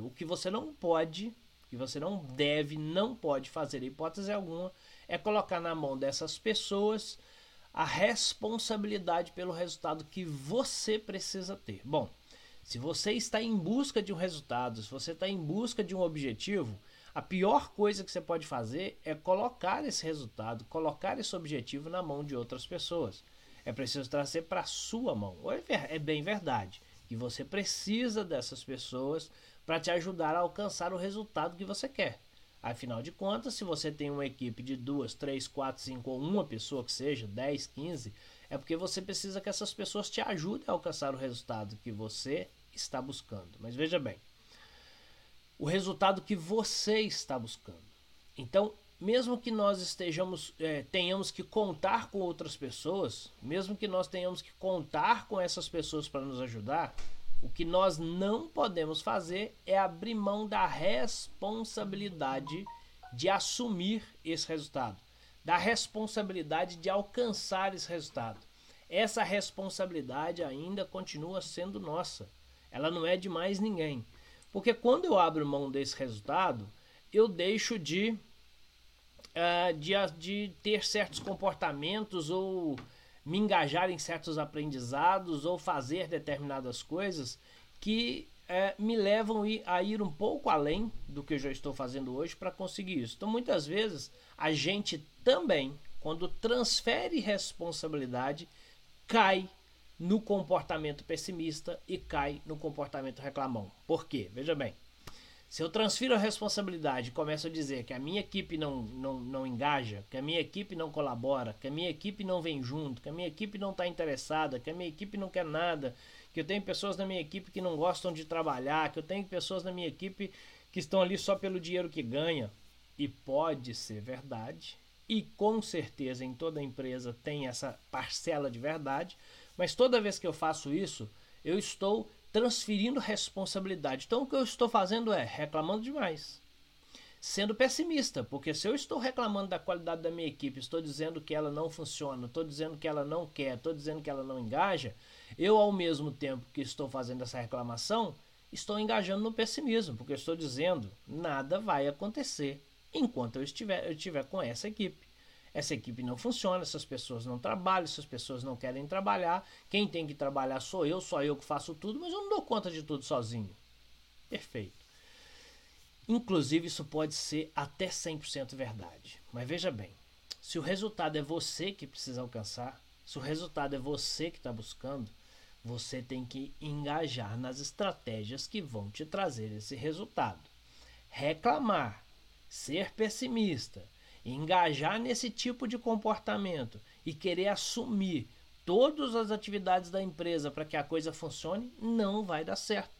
O que você não pode, que você não deve, não pode fazer, hipótese alguma, é colocar na mão dessas pessoas a responsabilidade pelo resultado que você precisa ter. Bom, se você está em busca de um resultado, se você está em busca de um objetivo, a pior coisa que você pode fazer é colocar esse resultado, colocar esse objetivo na mão de outras pessoas. É preciso trazer para sua mão. É, é bem verdade que você precisa dessas pessoas para te ajudar a alcançar o resultado que você quer. Afinal de contas, se você tem uma equipe de duas, três, quatro, cinco ou uma pessoa que seja, 10, 15, é porque você precisa que essas pessoas te ajudem a alcançar o resultado que você está buscando. Mas veja bem, o resultado que você está buscando. Então, mesmo que nós estejamos, é, tenhamos que contar com outras pessoas, mesmo que nós tenhamos que contar com essas pessoas para nos ajudar, o que nós não podemos fazer é abrir mão da responsabilidade de assumir esse resultado, da responsabilidade de alcançar esse resultado. Essa responsabilidade ainda continua sendo nossa. Ela não é de mais ninguém. Porque quando eu abro mão desse resultado, eu deixo de, uh, de, de ter certos comportamentos ou me engajar em certos aprendizados ou fazer determinadas coisas que é, me levam a ir um pouco além do que eu já estou fazendo hoje para conseguir isso. Então, muitas vezes, a gente também, quando transfere responsabilidade, cai no comportamento pessimista e cai no comportamento reclamão. Por quê? Veja bem. Se eu transfiro a responsabilidade e começo a dizer que a minha equipe não, não, não engaja, que a minha equipe não colabora, que a minha equipe não vem junto, que a minha equipe não está interessada, que a minha equipe não quer nada, que eu tenho pessoas na minha equipe que não gostam de trabalhar, que eu tenho pessoas na minha equipe que estão ali só pelo dinheiro que ganha, e pode ser verdade, e com certeza em toda empresa tem essa parcela de verdade, mas toda vez que eu faço isso, eu estou transferindo responsabilidade. Então o que eu estou fazendo é reclamando demais. Sendo pessimista, porque se eu estou reclamando da qualidade da minha equipe, estou dizendo que ela não funciona, estou dizendo que ela não quer, estou dizendo que ela não engaja, eu ao mesmo tempo que estou fazendo essa reclamação, estou engajando no pessimismo, porque estou dizendo nada vai acontecer enquanto eu estiver, eu estiver com essa equipe essa equipe não funciona, essas pessoas não trabalham, essas pessoas não querem trabalhar. Quem tem que trabalhar sou eu, só eu que faço tudo, mas eu não dou conta de tudo sozinho. Perfeito. Inclusive, isso pode ser até 100% verdade. Mas veja bem: se o resultado é você que precisa alcançar, se o resultado é você que está buscando, você tem que engajar nas estratégias que vão te trazer esse resultado. Reclamar, ser pessimista, engajar nesse tipo de comportamento e querer assumir todas as atividades da empresa para que a coisa funcione, não vai dar certo.